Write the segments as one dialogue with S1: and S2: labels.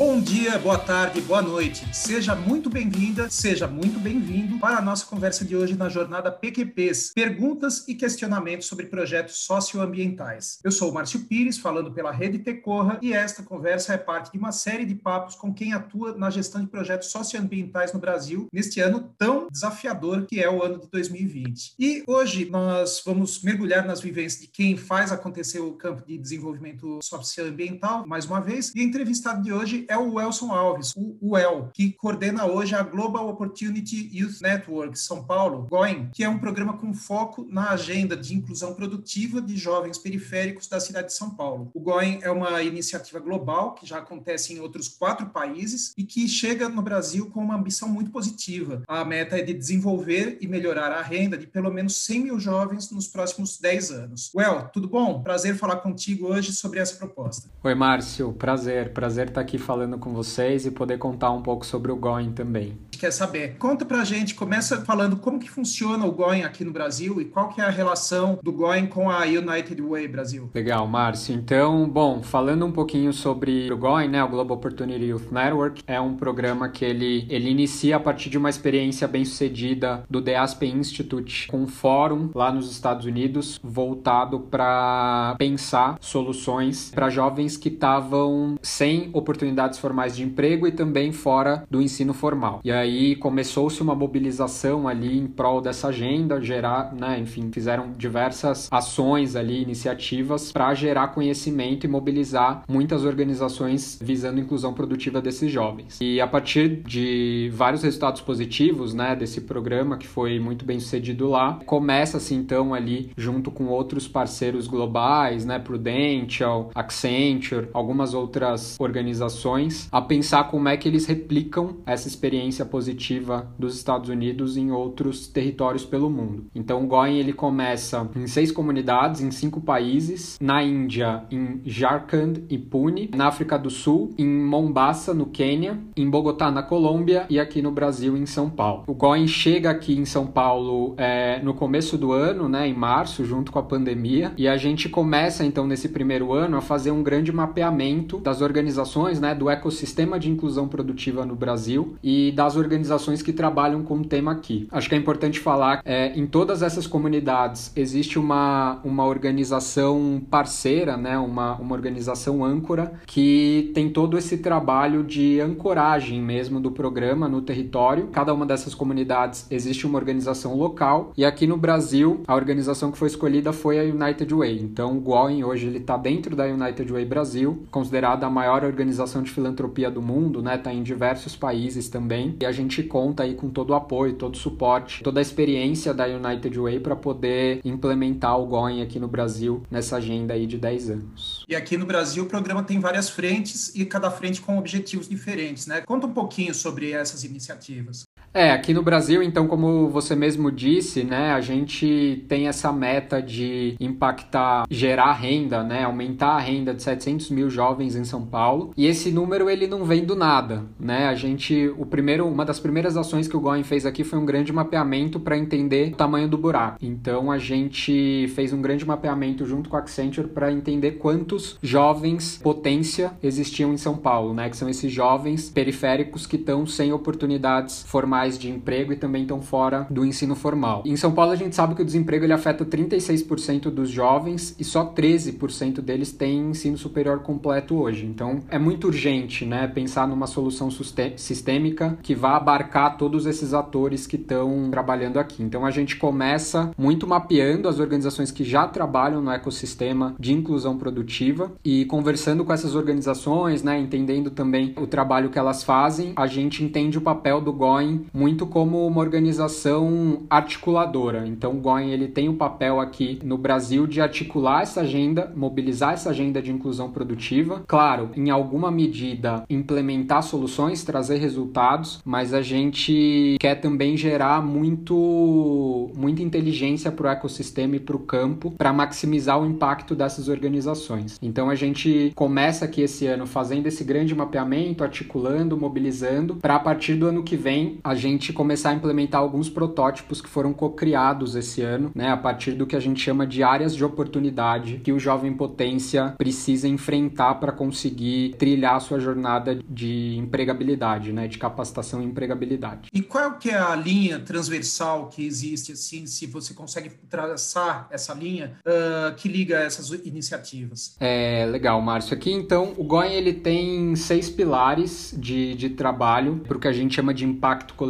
S1: Bom dia, boa tarde, boa noite. Seja muito bem-vinda, seja muito bem-vindo para a nossa conversa de hoje na jornada PQPs, perguntas e questionamentos sobre projetos socioambientais. Eu sou o Márcio Pires, falando pela Rede Tecorra, e esta conversa é parte de uma série de papos com quem atua na gestão de projetos socioambientais no Brasil neste ano tão desafiador que é o ano de 2020. E hoje nós vamos mergulhar nas vivências de quem faz acontecer o campo de desenvolvimento socioambiental, mais uma vez, e a entrevistada de hoje é o Elson Alves, o UEL, que coordena hoje a Global Opportunity Youth Network São Paulo, GOIN, que é um programa com foco na agenda de inclusão produtiva de jovens periféricos da cidade de São Paulo. O GOIN é uma iniciativa global que já acontece em outros quatro países e que chega no Brasil com uma ambição muito positiva. A meta é de desenvolver e melhorar a renda de pelo menos 100 mil jovens nos próximos 10 anos. Well, tudo bom? Prazer falar contigo hoje sobre essa proposta.
S2: Oi, Márcio. Prazer. Prazer estar aqui falando falando com vocês e poder contar um pouco sobre o Going também.
S1: Quer saber? Conta pra gente, começa falando como que funciona o Going aqui no Brasil e qual que é a relação do Going com a United Way Brasil.
S2: Legal, Márcio. Então, bom, falando um pouquinho sobre o Going, né, o Global Opportunity Youth Network, é um programa que ele, ele inicia a partir de uma experiência bem sucedida do The Aspen Institute, com um fórum lá nos Estados Unidos voltado para pensar soluções para jovens que estavam sem oportunidades formais de emprego e também fora do ensino formal. E aí começou-se uma mobilização ali em prol dessa agenda, gerar, né, enfim, fizeram diversas ações ali, iniciativas para gerar conhecimento e mobilizar muitas organizações visando inclusão produtiva desses jovens. E a partir de vários resultados positivos, né, desse programa que foi muito bem sucedido lá, começa-se então ali junto com outros parceiros globais, né, Prudential, Accenture, algumas outras organizações a pensar como é que eles replicam essa experiência positiva dos Estados Unidos em outros territórios pelo mundo. Então o Going ele começa em seis comunidades, em cinco países, na Índia, em Jharkhand e Pune, na África do Sul, em Mombasa, no Quênia, em Bogotá, na Colômbia e aqui no Brasil, em São Paulo. O Going chega aqui em São Paulo é, no começo do ano, né, em março, junto com a pandemia, e a gente começa então nesse primeiro ano a fazer um grande mapeamento das organizações, né, do ecossistema de inclusão produtiva no Brasil e das organizações que trabalham com o tema aqui. Acho que é importante falar, é, em todas essas comunidades existe uma, uma organização parceira, né, uma, uma organização âncora que tem todo esse trabalho de ancoragem mesmo do programa no território. Cada uma dessas comunidades existe uma organização local e aqui no Brasil a organização que foi escolhida foi a United Way. Então o Going hoje ele está dentro da United Way Brasil, considerada a maior organização de filantropia do mundo, né? Tá em diversos países também. E a gente conta aí com todo o apoio, todo o suporte, toda a experiência da United Way para poder implementar o GOIN aqui no Brasil nessa agenda aí de 10 anos.
S1: E aqui no Brasil o programa tem várias frentes e cada frente com objetivos diferentes, né? Conta um pouquinho sobre essas iniciativas.
S2: É, aqui no Brasil, então, como você mesmo disse, né, a gente tem essa meta de impactar, gerar renda, né, aumentar a renda de 700 mil jovens em São Paulo. E esse número ele não vem do nada, né? A gente, o primeiro, uma das primeiras ações que o Going fez aqui foi um grande mapeamento para entender o tamanho do buraco. Então a gente fez um grande mapeamento junto com a Accenture para entender quantos jovens potência existiam em São Paulo, né? Que são esses jovens periféricos que estão sem oportunidades formais formais de emprego e também estão fora do ensino formal. Em São Paulo a gente sabe que o desemprego ele afeta 36% dos jovens e só 13% deles têm ensino superior completo hoje. Então é muito urgente, né, pensar numa solução sistêmica que vá abarcar todos esses atores que estão trabalhando aqui. Então a gente começa muito mapeando as organizações que já trabalham no ecossistema de inclusão produtiva e conversando com essas organizações, né, entendendo também o trabalho que elas fazem, a gente entende o papel do GOIN muito como uma organização articuladora. Então, o GOIN ele tem o um papel aqui no Brasil de articular essa agenda, mobilizar essa agenda de inclusão produtiva. Claro, em alguma medida implementar soluções, trazer resultados, mas a gente quer também gerar muito muita inteligência para o ecossistema e para o campo para maximizar o impacto dessas organizações. Então a gente começa aqui esse ano fazendo esse grande mapeamento, articulando, mobilizando, para a partir do ano que vem a gente começar a implementar alguns protótipos que foram co-criados esse ano, né, a partir do que a gente chama de áreas de oportunidade que o jovem potência precisa enfrentar para conseguir trilhar a sua jornada de empregabilidade, né, de capacitação e empregabilidade.
S1: E qual que é a linha transversal que existe, assim, se você consegue traçar essa linha uh, que liga essas iniciativas?
S2: É legal, Márcio. Aqui então o GOIN ele tem seis pilares de, de trabalho para o que a gente chama de impacto coletivo.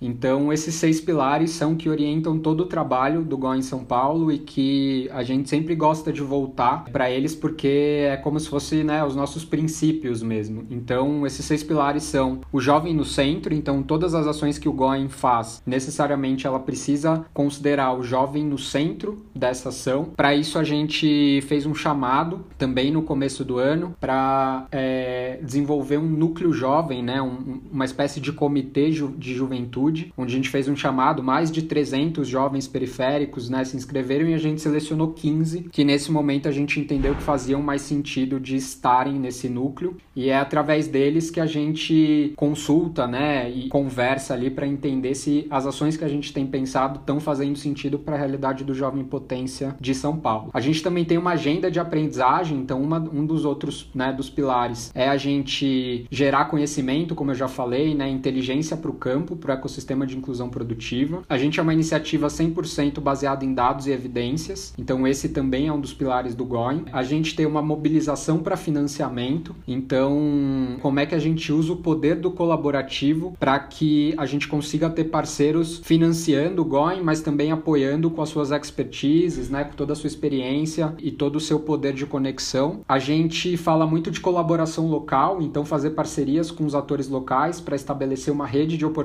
S2: Então esses seis pilares são que orientam todo o trabalho do GOIN São Paulo e que a gente sempre gosta de voltar para eles porque é como se fosse né, os nossos princípios mesmo. Então esses seis pilares são o jovem no centro. Então todas as ações que o GOIN faz necessariamente ela precisa considerar o jovem no centro dessa ação. Para isso a gente fez um chamado também no começo do ano para é, desenvolver um núcleo jovem, né, um, uma espécie de comitê ju de juventude, onde a gente fez um chamado, mais de 300 jovens periféricos né, se inscreveram e a gente selecionou 15, que nesse momento a gente entendeu que faziam mais sentido de estarem nesse núcleo e é através deles que a gente consulta né, e conversa ali para entender se as ações que a gente tem pensado estão fazendo sentido para a realidade do jovem potência de São Paulo. A gente também tem uma agenda de aprendizagem, então uma, um dos outros né, dos pilares é a gente gerar conhecimento, como eu já falei, né, inteligência para o campo, para o ecossistema de inclusão produtiva. A gente é uma iniciativa 100% baseada em dados e evidências, então esse também é um dos pilares do GOIN. A gente tem uma mobilização para financiamento, então como é que a gente usa o poder do colaborativo para que a gente consiga ter parceiros financiando o GOIN, mas também apoiando com as suas expertises, né, com toda a sua experiência e todo o seu poder de conexão. A gente fala muito de colaboração local, então fazer parcerias com os atores locais para estabelecer uma rede de oportunidades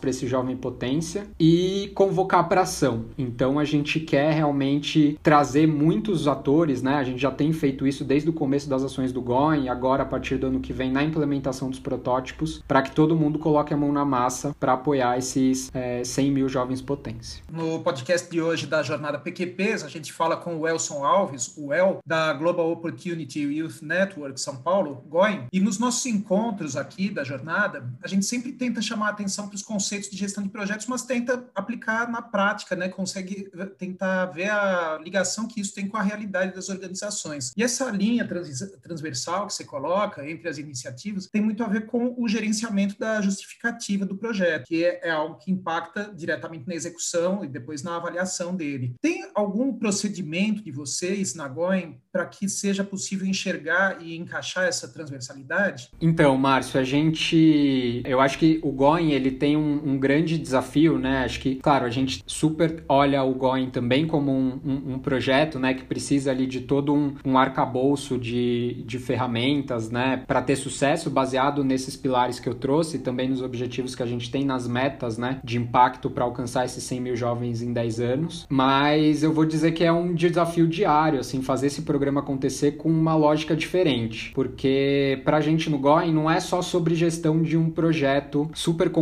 S2: para esse jovem potência e convocar para ação. Então a gente quer realmente trazer muitos atores, né? A gente já tem feito isso desde o começo das ações do GOIN, agora a partir do ano que vem na implementação dos protótipos, para que todo mundo coloque a mão na massa para apoiar esses é, 100 mil jovens potência.
S1: No podcast de hoje da Jornada PQPs, a gente fala com o Elson Alves, o El, da Global Opportunity Youth Network São Paulo, GOIN, e nos nossos encontros aqui da jornada, a gente sempre tenta chamar a atenção para os conceitos de gestão de projetos, mas tenta aplicar na prática, né? Consegue tentar ver a ligação que isso tem com a realidade das organizações. E essa linha transversal que você coloca entre as iniciativas tem muito a ver com o gerenciamento da justificativa do projeto, que é, é algo que impacta diretamente na execução e depois na avaliação dele. Tem algum procedimento de vocês na GOIN para que seja possível enxergar e encaixar essa transversalidade?
S2: Então, Márcio, a gente, eu acho que o GOIN ele tem um, um grande desafio, né? Acho que, claro, a gente super olha o GOIN também como um, um, um projeto, né, que precisa ali de todo um, um arcabouço de, de ferramentas, né, para ter sucesso baseado nesses pilares que eu trouxe, também nos objetivos que a gente tem nas metas, né, de impacto para alcançar esses 100 mil jovens em 10 anos. Mas eu vou dizer que é um desafio diário, assim, fazer esse programa acontecer com uma lógica diferente, porque para a gente no GOIN não é só sobre gestão de um projeto super complexo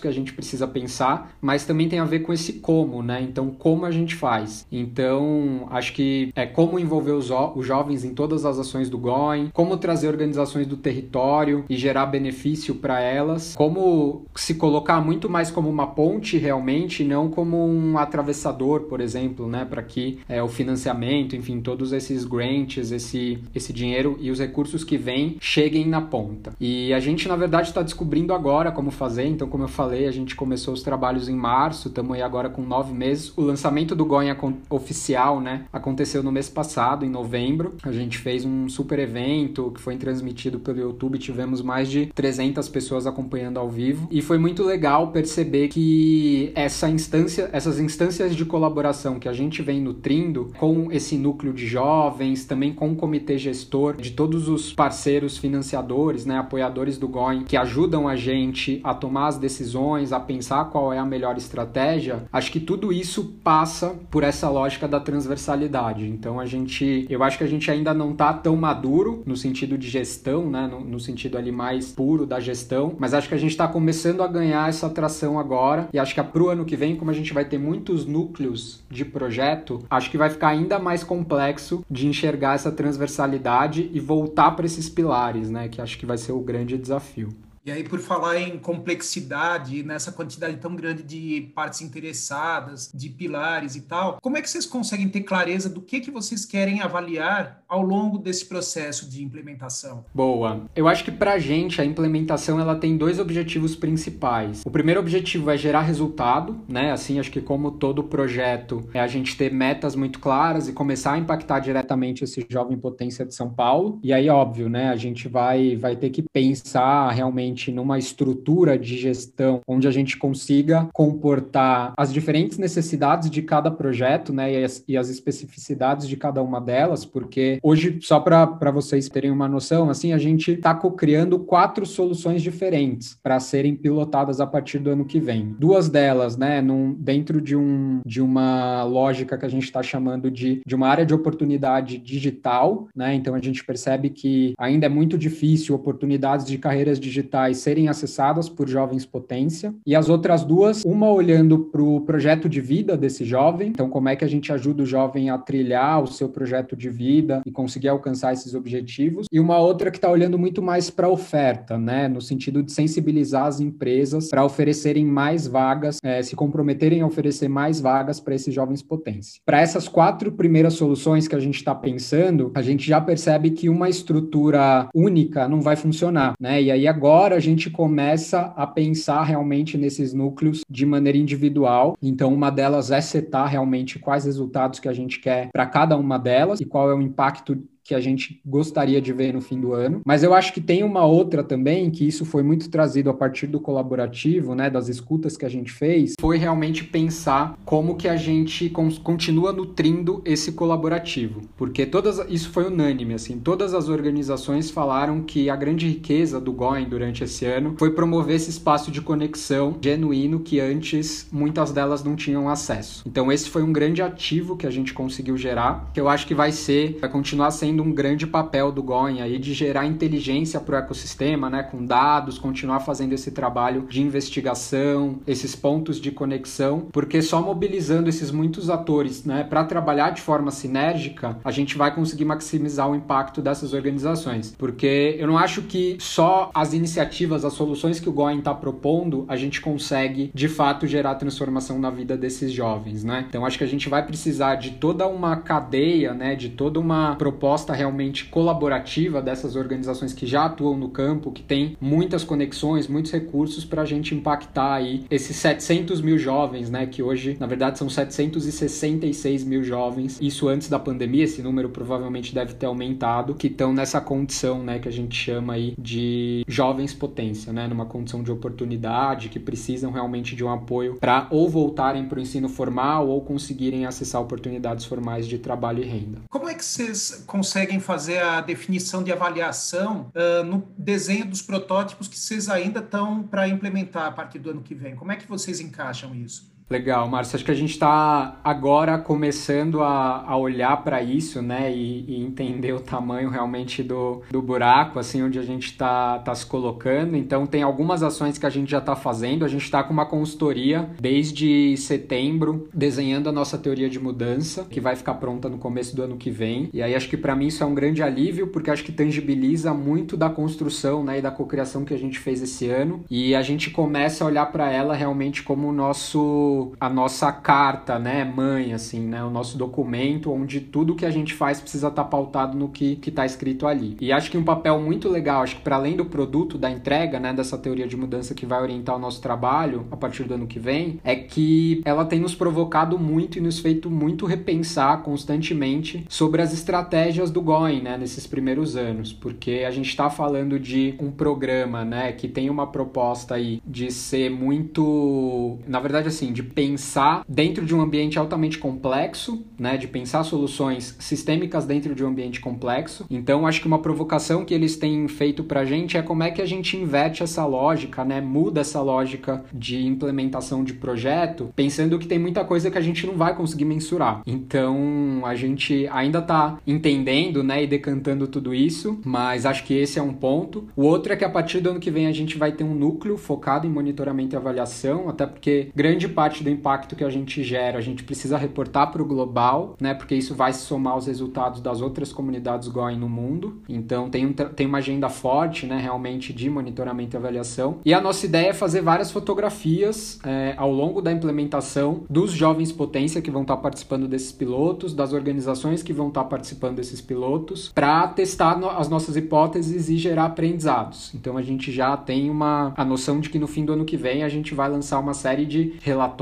S2: que a gente precisa pensar, mas também tem a ver com esse como, né? Então, como a gente faz? Então, acho que é como envolver os, os jovens em todas as ações do GOIN, como trazer organizações do território e gerar benefício para elas, como se colocar muito mais como uma ponte realmente, não como um atravessador, por exemplo, né? Para que é, o financiamento, enfim, todos esses grants, esse, esse dinheiro e os recursos que vêm cheguem na ponta. E a gente, na verdade, está descobrindo agora como fazer. Então, como eu falei, a gente começou os trabalhos em março, estamos aí agora com nove meses. O lançamento do Goiânia oficial, né, aconteceu no mês passado, em novembro. A gente fez um super evento que foi transmitido pelo YouTube. Tivemos mais de 300 pessoas acompanhando ao vivo. E foi muito legal perceber que essa instância, essas instâncias de colaboração que a gente vem nutrindo com esse núcleo de jovens, também com o comitê gestor, de todos os parceiros financiadores, né, apoiadores do GOIN, que ajudam a gente a tomar as decisões, a pensar qual é a melhor estratégia, acho que tudo isso passa por essa lógica da transversalidade. Então a gente, eu acho que a gente ainda não está tão maduro no sentido de gestão, né, no, no sentido ali mais puro da gestão, mas acho que a gente está começando a ganhar essa atração agora e acho que para o ano que vem, como a gente vai ter muitos núcleos de projeto, acho que vai ficar ainda mais complexo de enxergar essa transversalidade e voltar para esses pilares, né, que acho que vai ser o grande desafio.
S1: E aí, por falar em complexidade, nessa quantidade tão grande de partes interessadas, de pilares e tal, como é que vocês conseguem ter clareza do que, que vocês querem avaliar ao longo desse processo de implementação?
S2: Boa. Eu acho que para a gente a implementação ela tem dois objetivos principais. O primeiro objetivo é gerar resultado, né? Assim, acho que como todo projeto, é a gente ter metas muito claras e começar a impactar diretamente esse jovem potência de São Paulo. E aí, óbvio, né? A gente vai, vai ter que pensar realmente realmente numa estrutura de gestão onde a gente consiga comportar as diferentes necessidades de cada projeto, né, e as, e as especificidades de cada uma delas, porque hoje, só para vocês terem uma noção, assim, a gente está co-criando quatro soluções diferentes para serem pilotadas a partir do ano que vem. Duas delas, né, num, dentro de, um, de uma lógica que a gente está chamando de, de uma área de oportunidade digital, né, então a gente percebe que ainda é muito difícil oportunidades de carreiras digitais serem acessadas por jovens potência, e as outras duas, uma olhando para o projeto de vida desse jovem, então como é que a gente ajuda o jovem a trilhar o seu projeto de vida e conseguir alcançar esses objetivos, e uma outra que está olhando muito mais para a oferta, né, no sentido de sensibilizar as empresas para oferecerem mais vagas, é, se comprometerem a oferecer mais vagas para esses jovens potência. Para essas quatro primeiras soluções que a gente está pensando, a gente já percebe que uma estrutura única não vai funcionar, né? E aí agora a gente começa a pensar realmente nesses núcleos de maneira individual. Então, uma delas é setar realmente quais resultados que a gente quer para cada uma delas e qual é o impacto que a gente gostaria de ver no fim do ano. Mas eu acho que tem uma outra também, que isso foi muito trazido a partir do colaborativo, né, das escutas que a gente fez, foi realmente pensar como que a gente continua nutrindo esse colaborativo. Porque todas isso foi unânime, assim, todas as organizações falaram que a grande riqueza do GOIN durante esse ano foi promover esse espaço de conexão genuíno que antes muitas delas não tinham acesso. Então esse foi um grande ativo que a gente conseguiu gerar, que eu acho que vai ser, vai continuar sendo sendo um grande papel do Goin aí de gerar inteligência para o ecossistema, né, com dados, continuar fazendo esse trabalho de investigação, esses pontos de conexão, porque só mobilizando esses muitos atores, né, para trabalhar de forma sinérgica, a gente vai conseguir maximizar o impacto dessas organizações. Porque eu não acho que só as iniciativas, as soluções que o Goin está propondo, a gente consegue de fato gerar transformação na vida desses jovens, né? Então acho que a gente vai precisar de toda uma cadeia, né, de toda uma proposta proposta realmente colaborativa dessas organizações que já atuam no campo, que tem muitas conexões, muitos recursos para a gente impactar aí esses 700 mil jovens, né? Que hoje, na verdade, são 766 mil jovens. Isso antes da pandemia, esse número provavelmente deve ter aumentado, que estão nessa condição, né? Que a gente chama aí de jovens potência, né? Numa condição de oportunidade, que precisam realmente de um apoio para ou voltarem para o ensino formal ou conseguirem acessar oportunidades formais de trabalho e renda.
S1: Como é que vocês conseguem conseguem fazer a definição de avaliação uh, no desenho dos protótipos que vocês ainda estão para implementar a partir do ano que vem? Como é que vocês encaixam isso?
S2: Legal, Márcio. Acho que a gente está agora começando a, a olhar para isso, né, e, e, entender o tamanho realmente do, do buraco, assim, onde a gente está tá se colocando. Então, tem algumas ações que a gente já está fazendo. A gente está com uma consultoria desde setembro, desenhando a nossa teoria de mudança, que vai ficar pronta no começo do ano que vem. E aí, acho que para mim isso é um grande alívio, porque acho que tangibiliza muito da construção, né, e da cocriação que a gente fez esse ano. E a gente começa a olhar para ela realmente como o nosso a nossa carta, né, mãe, assim, né, o nosso documento onde tudo que a gente faz precisa estar tá pautado no que está escrito ali. E acho que um papel muito legal, acho que para além do produto, da entrega, né, dessa teoria de mudança que vai orientar o nosso trabalho a partir do ano que vem, é que ela tem nos provocado muito e nos feito muito repensar constantemente sobre as estratégias do GOIN, né, nesses primeiros anos, porque a gente está falando de um programa, né, que tem uma proposta aí de ser muito, na verdade, assim, de pensar dentro de um ambiente altamente complexo, né, de pensar soluções sistêmicas dentro de um ambiente complexo. Então, acho que uma provocação que eles têm feito para a gente é como é que a gente inverte essa lógica, né, muda essa lógica de implementação de projeto, pensando que tem muita coisa que a gente não vai conseguir mensurar. Então, a gente ainda está entendendo, né, e decantando tudo isso, mas acho que esse é um ponto. O outro é que a partir do ano que vem a gente vai ter um núcleo focado em monitoramento e avaliação, até porque grande parte do impacto que a gente gera, a gente precisa reportar para o global, né? Porque isso vai se somar aos resultados das outras comunidades GOIN no mundo. Então tem, um, tem uma agenda forte, né? Realmente de monitoramento e avaliação. E a nossa ideia é fazer várias fotografias é, ao longo da implementação dos jovens potência que vão estar participando desses pilotos, das organizações que vão estar participando desses pilotos, para testar no, as nossas hipóteses e gerar aprendizados. Então a gente já tem uma a noção de que no fim do ano que vem a gente vai lançar uma série de relatórios,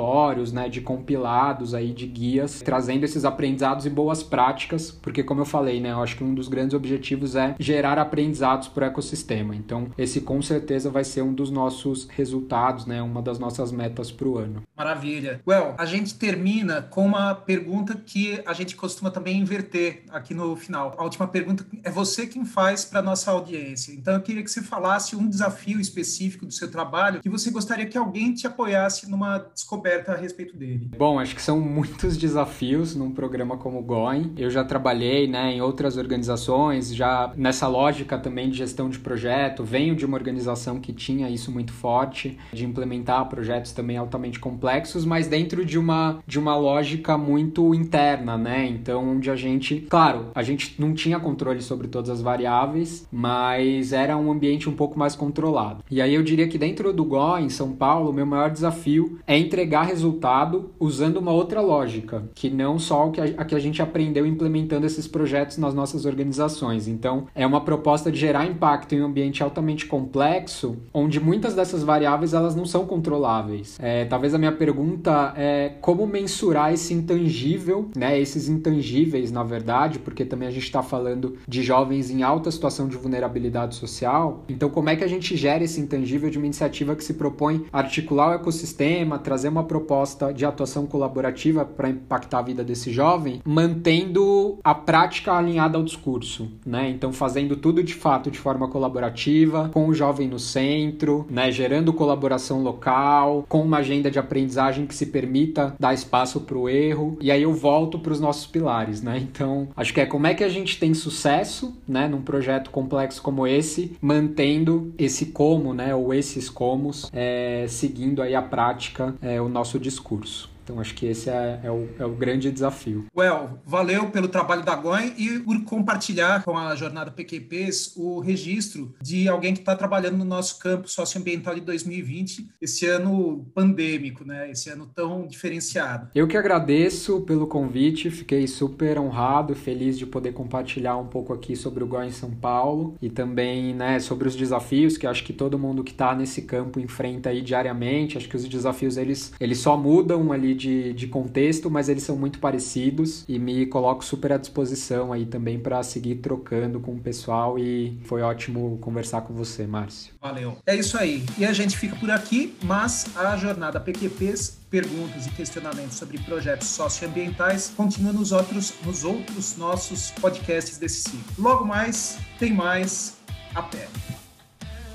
S2: né, de compilados aí de guias, trazendo esses aprendizados e boas práticas, porque como eu falei, né, eu acho que um dos grandes objetivos é gerar aprendizados para o ecossistema. Então, esse com certeza vai ser um dos nossos resultados, né, uma das nossas metas para o ano.
S1: Maravilha. Well, a gente termina com uma pergunta que a gente costuma também inverter aqui no final. A última pergunta é você quem faz para nossa audiência. Então, eu queria que você falasse um desafio específico do seu trabalho que você gostaria que alguém te apoiasse numa descoberta a respeito dele.
S2: Bom, acho que são muitos desafios num programa como o Going. Eu já trabalhei né, em outras organizações, já nessa lógica também de gestão de projeto. Venho de uma organização que tinha isso muito forte, de implementar projetos também altamente complexos, mas dentro de uma, de uma lógica muito interna, né? Então, onde a gente, claro, a gente não tinha controle sobre todas as variáveis, mas era um ambiente um pouco mais controlado. E aí eu diria que dentro do GO, em São Paulo, o meu maior desafio é entregar resultado usando uma outra lógica, que não só a que a gente aprendeu implementando esses projetos nas nossas organizações. Então, é uma proposta de gerar impacto em um ambiente altamente complexo, onde muitas dessas variáveis elas não são controláveis. É, talvez a minha pergunta é como mensurar esse intangível, né? Esses intangíveis, na verdade, porque também a gente está falando de jovens em alta situação de vulnerabilidade social. Então, como é que a gente gera esse intangível de uma iniciativa que se propõe articular o ecossistema, trazer uma proposta de atuação colaborativa para impactar a vida desse jovem, mantendo a prática alinhada ao discurso, né? Então fazendo tudo de fato de forma colaborativa, com o jovem no centro, né? Gerando colaboração local, com uma agenda de aprendizagem que se permita dar espaço para o erro. E aí eu volto para os nossos pilares, né? Então acho que é como é que a gente tem sucesso, né? Num projeto complexo como esse, mantendo esse como, né? Ou esses comos, é, seguindo aí a prática, é, o nosso discurso. Então, acho que esse é, é, o, é o grande desafio.
S1: Well, valeu pelo trabalho da GOIN e por compartilhar com a jornada PQPs o registro de alguém que está trabalhando no nosso campo socioambiental de 2020, esse ano pandêmico, né? Esse ano tão diferenciado.
S2: Eu que agradeço pelo convite, fiquei super honrado, feliz de poder compartilhar um pouco aqui sobre o GOIN São Paulo e também, né, sobre os desafios que acho que todo mundo que está nesse campo enfrenta aí diariamente. Acho que os desafios eles, eles só mudam ali de, de contexto, mas eles são muito parecidos e me coloco super à disposição aí também para seguir trocando com o pessoal e foi ótimo conversar com você, Márcio.
S1: Valeu. É isso aí. E a gente fica por aqui, mas a jornada PQPs perguntas e questionamentos sobre projetos socioambientais continua nos outros, nos outros nossos podcasts desse ciclo. Logo mais, tem mais. Até.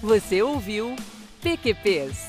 S3: Você ouviu PQPs